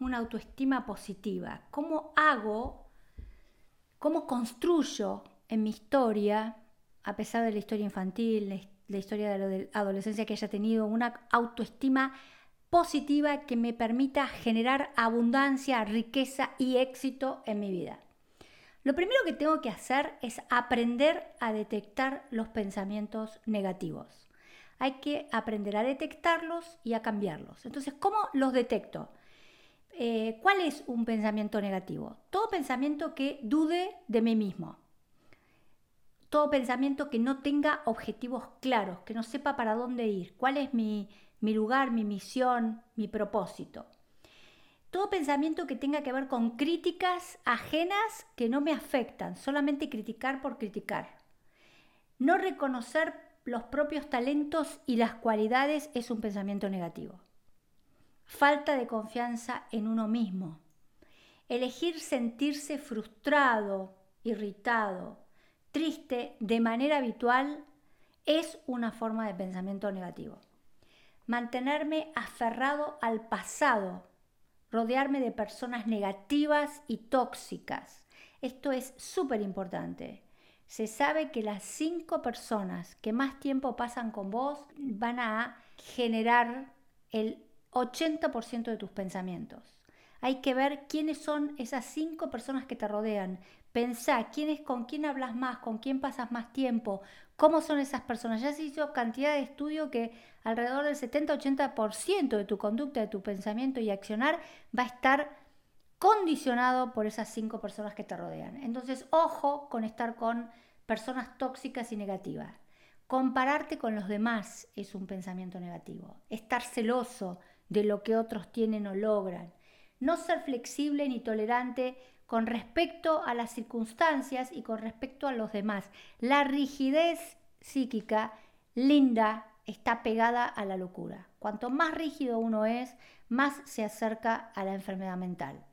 una autoestima positiva? ¿Cómo hago, cómo construyo en mi historia, a pesar de la historia infantil, la historia de la adolescencia que haya tenido, una autoestima positiva que me permita generar abundancia, riqueza y éxito en mi vida? Lo primero que tengo que hacer es aprender a detectar los pensamientos negativos. Hay que aprender a detectarlos y a cambiarlos. Entonces, ¿cómo los detecto? Eh, ¿Cuál es un pensamiento negativo? Todo pensamiento que dude de mí mismo. Todo pensamiento que no tenga objetivos claros, que no sepa para dónde ir, cuál es mi lugar, mi misión, mi propósito todo pensamiento que tenga que ver con críticas ajenas que no me afectan, solamente criticar por criticar. No reconocer los propios talentos y las cualidades es un pensamiento negativo. Falta de confianza en uno mismo. Elegir sentirse frustrado, irritado, triste de manera habitual es una forma de pensamiento negativo. Mantenerme aferrado al pasado rodearme de personas negativas y tóxicas. Esto es súper importante. Se sabe que las cinco personas que más tiempo pasan con vos van a generar el 80% de tus pensamientos. Hay que ver quiénes son esas cinco personas que te rodean. Pensá quién es, con quién hablas más, con quién pasas más tiempo, cómo son esas personas. Ya se hizo cantidad de estudio que alrededor del 70-80% de tu conducta, de tu pensamiento y accionar va a estar condicionado por esas cinco personas que te rodean. Entonces, ojo con estar con personas tóxicas y negativas. Compararte con los demás es un pensamiento negativo. Estar celoso de lo que otros tienen o logran. No ser flexible ni tolerante con respecto a las circunstancias y con respecto a los demás. La rigidez psíquica linda está pegada a la locura. Cuanto más rígido uno es, más se acerca a la enfermedad mental.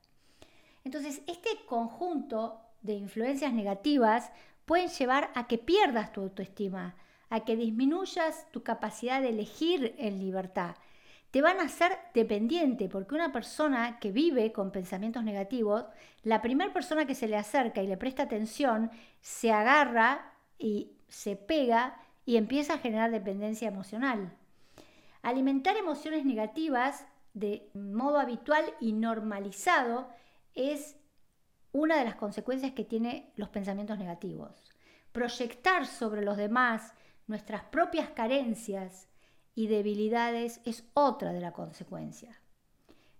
Entonces, este conjunto de influencias negativas pueden llevar a que pierdas tu autoestima, a que disminuyas tu capacidad de elegir en libertad. Te van a hacer dependiente, porque una persona que vive con pensamientos negativos, la primera persona que se le acerca y le presta atención, se agarra y se pega y empieza a generar dependencia emocional. Alimentar emociones negativas de modo habitual y normalizado es una de las consecuencias que tiene los pensamientos negativos. Proyectar sobre los demás nuestras propias carencias y debilidades es otra de la consecuencia.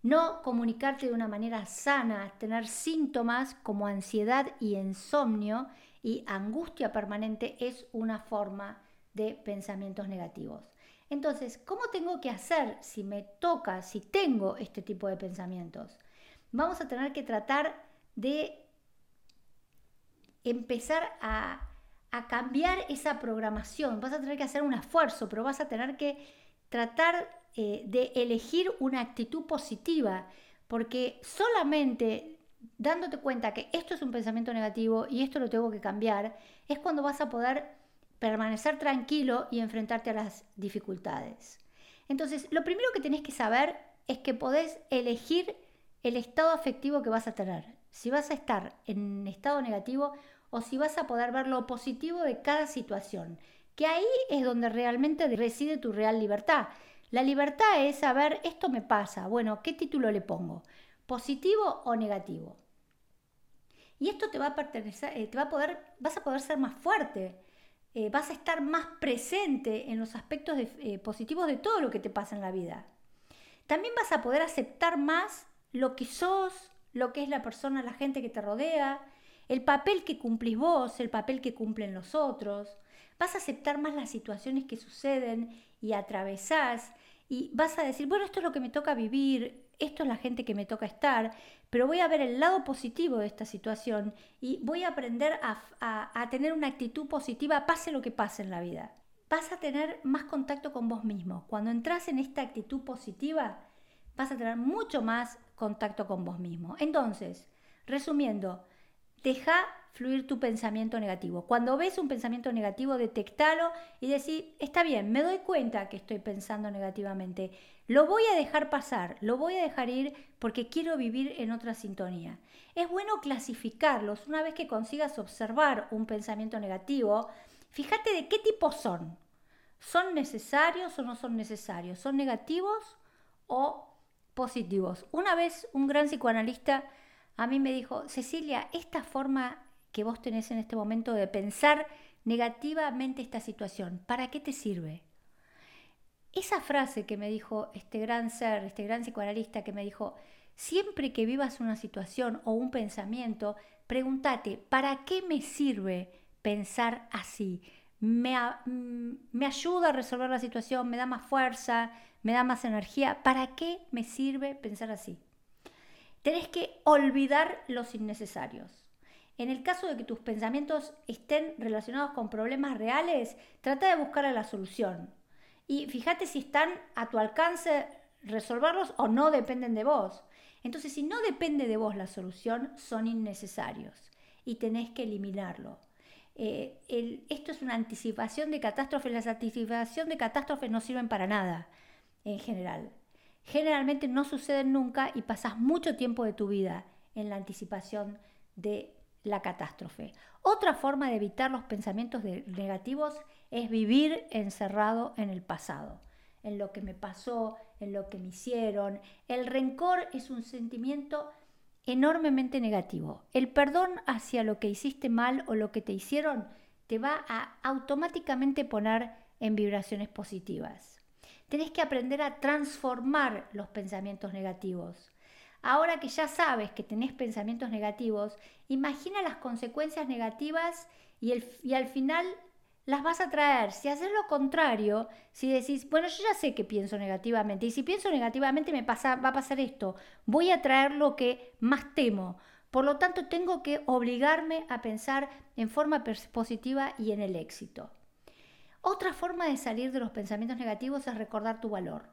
No comunicarte de una manera sana, tener síntomas como ansiedad y insomnio y angustia permanente es una forma de pensamientos negativos. Entonces, ¿cómo tengo que hacer si me toca, si tengo este tipo de pensamientos? Vamos a tener que tratar de empezar a, cambiar esa programación. Vas a tener que hacer un esfuerzo, pero vas a tener que tratar eh, de elegir una actitud positiva, porque solamente dándote cuenta que esto es un pensamiento negativo y esto lo tengo que cambiar, es cuando vas a poder permanecer tranquilo y enfrentarte a las dificultades. Entonces, lo primero que tenés que saber es que podés elegir el estado afectivo que vas a tener. Si vas a estar en estado negativo o si vas a poder ver lo positivo de cada situación. Que ahí es donde realmente reside tu real libertad. La libertad es saber, esto me pasa, bueno, ¿qué título le pongo? ¿Positivo o negativo? Y esto te va a pertenecer, eh, te va a poder, vas a poder ser más fuerte, eh, vas a estar más presente en los aspectos eh, positivos de todo lo que te pasa en la vida. También vas a poder aceptar más lo que sos, lo que es la persona, la gente que te rodea, el papel que cumplís vos, el papel que cumplen los otros. Vas a aceptar más las situaciones que suceden y atravesás y vas a decir, bueno, esto es lo que me toca vivir, esto es la gente que me toca estar, pero voy a ver el lado positivo de esta situación y voy a aprender a, tener una actitud positiva pase lo que pase en la vida. Vas a tener más contacto con vos mismo. Cuando entras en esta actitud positiva, vas a tener mucho más contacto con vos mismo. Entonces, resumiendo, deja fluir tu pensamiento negativo. Cuando ves un pensamiento negativo, detectalo y decir, está bien, me doy cuenta que estoy pensando negativamente. Lo voy a dejar pasar, lo voy a dejar ir porque quiero vivir en otra sintonía. Es bueno clasificarlos. Una vez que consigas observar un pensamiento negativo, fíjate de qué tipo son. ¿Son necesarios o no son necesarios? ¿Son negativos o positivos? Una vez un gran psicoanalista a mí me dijo, Cecilia, esta forma que vos tenés en este momento de pensar negativamente esta situación, ¿para qué te sirve? Esa frase que me dijo este gran ser, este gran psicoanalista que me dijo, siempre que vivas una situación o un pensamiento, pregúntate, ¿para qué me sirve pensar así? Me, ayuda a resolver la situación, me da más fuerza, me da más energía. ¿Para qué me sirve pensar así? Tenés que olvidar los innecesarios. En el caso de que tus pensamientos estén relacionados con problemas reales, trata de buscar la solución. Y fíjate si están a tu alcance resolverlos o no dependen de vos. Entonces, si no depende de vos la solución, son innecesarios y tenés que eliminarlo. Eh, esto es una anticipación de catástrofes. Las anticipaciones de catástrofes no sirven para nada en general. Generalmente no suceden nunca y pasas mucho tiempo de tu vida en la anticipación de la catástrofe. Otra forma de evitar los pensamientos negativos es vivir encerrado en el pasado, en lo que me pasó, en lo que me hicieron. El rencor es un sentimiento enormemente negativo. El perdón hacia lo que hiciste mal o lo que te hicieron te va a automáticamente poner en vibraciones positivas. Tenés que aprender a transformar los pensamientos negativos. Ahora que ya sabes que tenés pensamientos negativos, imagina las consecuencias negativas y, al final las vas a traer. Si haces lo contrario, si decís, bueno, yo ya sé que pienso negativamente y si pienso negativamente me pasa, va a pasar esto, voy a traer lo que más temo. Por lo tanto, tengo que obligarme a pensar en forma positiva y en el éxito. Otra forma de salir de los pensamientos negativos es recordar tu valor.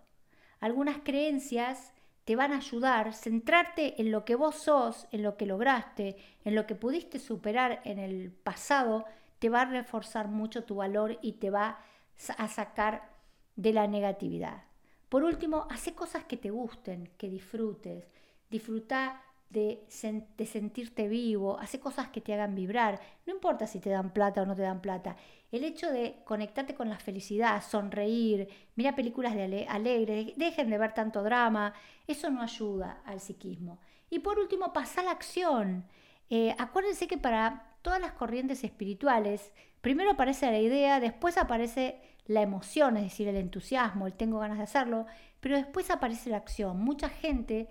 Algunas creencias te van a ayudar, centrarte en lo que vos sos, en lo que lograste, en lo que pudiste superar en el pasado, te va a reforzar mucho tu valor y te va a sacar de la negatividad. Por último, hace cosas que te gusten, que disfrutes. Disfruta de, sentirte vivo, hace cosas que te hagan vibrar. No importa si te dan plata o no te dan plata. El hecho de conectarte con la felicidad, sonreír, mira películas de alegres, dejen de ver tanto drama, eso no ayuda al psiquismo. Y por último, pasa la acción. Eh, acuérdense que para todas las corrientes espirituales, primero aparece la idea, después aparece la emoción, es decir, el entusiasmo, el tengo ganas de hacerlo, pero después aparece la acción. Mucha gente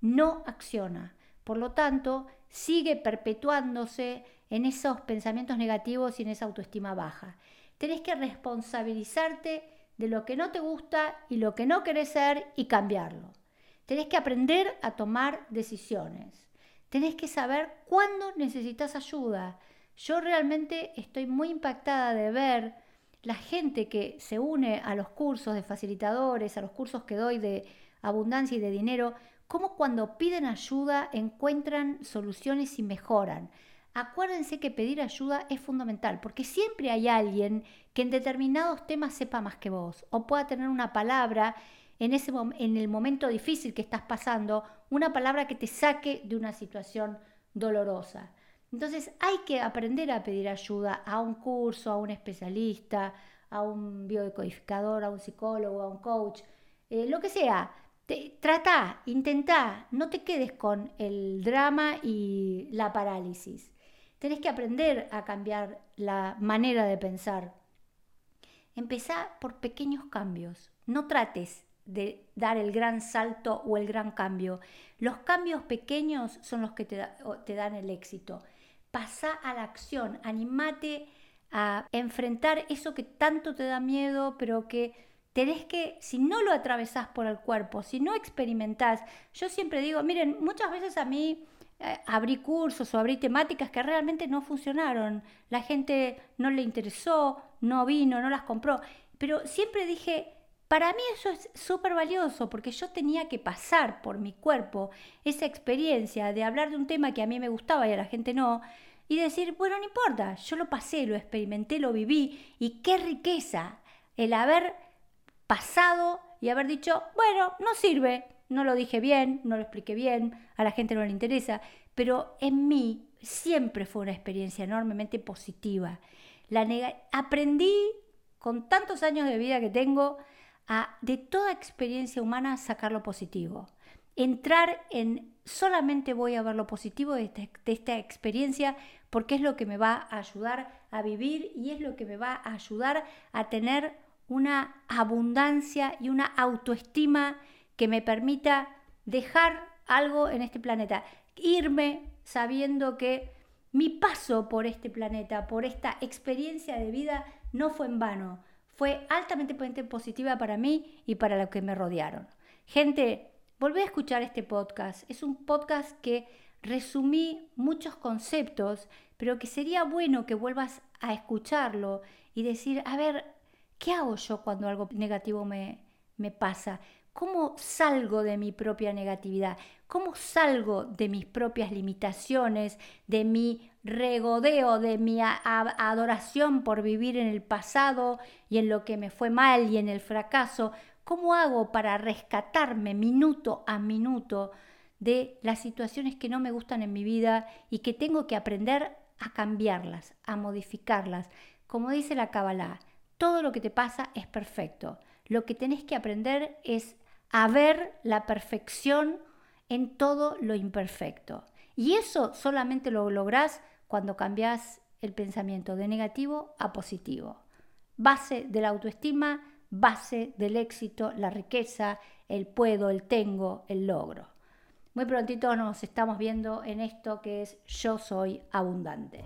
no acciona. Por lo tanto, sigue perpetuándose en esos pensamientos negativos y en esa autoestima baja. Tenés que responsabilizarte de lo que no te gusta y lo que no querés ser y cambiarlo. Tenés que aprender a tomar decisiones. Tenés que saber cuándo necesitas ayuda. Yo realmente estoy muy impactada de ver la gente que se une a los cursos de facilitadores, a los cursos que doy de abundancia y de dinero, cómo cuando piden ayuda encuentran soluciones y mejoran acuérdense que pedir ayuda es fundamental, porque siempre hay alguien que en determinados temas sepa más que vos o pueda tener una palabra en, ese en el momento difícil que estás pasando, una palabra que te saque de una situación dolorosa. Entonces hay que aprender a pedir ayuda a un curso, a un especialista, a un biodecodificador, a un psicólogo, a un coach, eh, lo que sea. Trata, intenta, no te quedes con el drama y la parálisis. Tenés que aprender a cambiar la manera de pensar. Empezá por pequeños cambios. No trates de dar el gran salto o el gran cambio. Los cambios pequeños son los que te, te dan el éxito. Pasá a la acción, animate a enfrentar eso que tanto te da miedo, pero que tenés que, si no lo atravesás por el cuerpo, si no experimentás, yo siempre digo, miren, muchas veces a mí eh, abrí cursos o abrí temáticas que realmente no funcionaron. La gente no le interesó, no vino, no las compró. Pero siempre dije, para mí eso es súper valioso porque yo tenía que pasar por mi cuerpo esa experiencia de hablar de un tema que a mí me gustaba y a la gente no. y decir, bueno, no importa, yo lo pasé, lo experimenté, lo viví y qué riqueza el haber pasado y haber dicho, bueno, no sirve, no lo dije bien, no lo expliqué bien, a la gente no le interesa, pero en mí siempre fue una experiencia enormemente positiva. La aprendí con tantos años de vida que tengo a de toda experiencia humana sacar lo positivo. Entrar en solamente voy a ver lo positivo de esta, de esta experiencia porque es lo que me va a ayudar a vivir y es lo que me va a ayudar a tener una abundancia y una autoestima que me permita dejar algo en este planeta, irme sabiendo que mi paso por este planeta, por esta experiencia de vida, no fue en vano, fue altamente positiva para mí y para los que me rodearon. Gente, volví a escuchar este podcast. Es un podcast que resumí muchos conceptos, pero que sería bueno que vuelvas a escucharlo y decir, a ver, ¿qué hago yo cuando algo negativo me, me pasa? ¿Cómo salgo de mi propia negatividad? ¿Cómo salgo de mis propias limitaciones, de mi regodeo, de mi adoración por vivir en el pasado y en lo que me fue mal y en el fracaso? ¿Cómo hago para rescatarme minuto a minuto de las situaciones que no me gustan en mi vida y que tengo que aprender a cambiarlas, a modificarlas? Como dice la Kabbalah, todo lo que te pasa es perfecto. Lo que tenés que aprender es a ver la perfección en todo lo imperfecto. Y eso solamente lo lográs cuando cambias el pensamiento de negativo a positivo. Base de la autoestima, base del éxito, la riqueza, el puedo, el tengo, el logro. Muy prontito nos estamos viendo en esto que es Yo Soy Abundante.